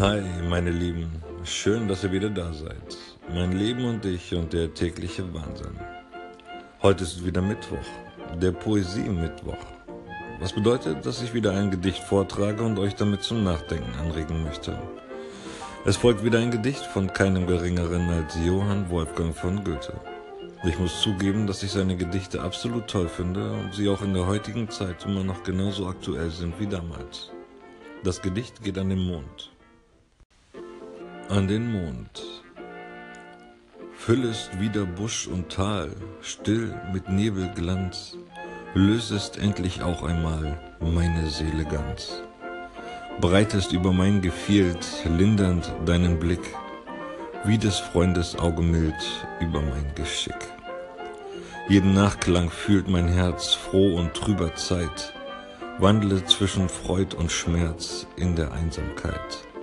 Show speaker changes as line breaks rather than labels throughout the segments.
Hi, meine Lieben. Schön, dass ihr wieder da seid. Mein Leben und ich und der tägliche Wahnsinn. Heute ist wieder Mittwoch, der Poesie-Mittwoch. Was bedeutet, dass ich wieder ein Gedicht vortrage und euch damit zum Nachdenken anregen möchte. Es folgt wieder ein Gedicht von keinem geringeren als Johann Wolfgang von Goethe. Ich muss zugeben, dass ich seine Gedichte absolut toll finde und sie auch in der heutigen Zeit immer noch genauso aktuell sind wie damals. Das Gedicht geht an den Mond. An den Mond. Füllest wieder Busch und Tal, still mit Nebelglanz, lösest endlich auch einmal meine Seele ganz. Breitest über mein Gefielt lindernd deinen Blick, wie des Freundes Auge mild über mein Geschick. Jeden Nachklang fühlt mein Herz froh und trüber Zeit, wandle zwischen Freud und Schmerz in der Einsamkeit.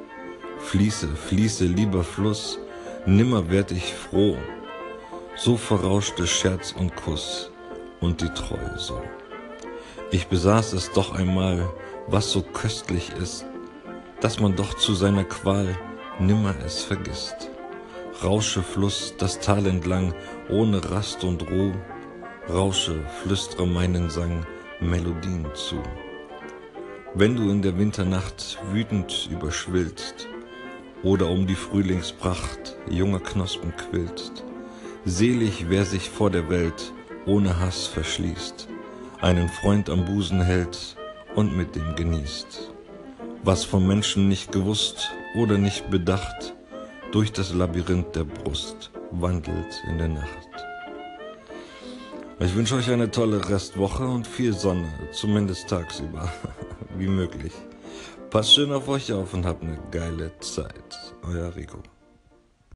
Fließe, fließe, lieber Fluss, nimmer werd ich froh, so verrauschte Scherz und Kuss und die Treue so. Ich besaß es doch einmal, was so köstlich ist, dass man doch zu seiner Qual nimmer es vergisst. Rausche Fluss das Tal entlang, ohne Rast und Ruh, rausche, flüstre meinen Sang Melodien zu. Wenn du in der Winternacht wütend überschwillst oder um die Frühlingspracht junger Knospen quillst, selig wer sich vor der Welt ohne Hass verschließt, einen Freund am Busen hält und mit dem genießt. Was vom Menschen nicht gewusst oder nicht bedacht, durch das Labyrinth der Brust wandelt in der Nacht. Ich wünsche euch eine tolle Restwoche und viel Sonne, zumindest tagsüber, wie möglich. Passt schön auf euch auf und habt eine geile Zeit. Euer Rico.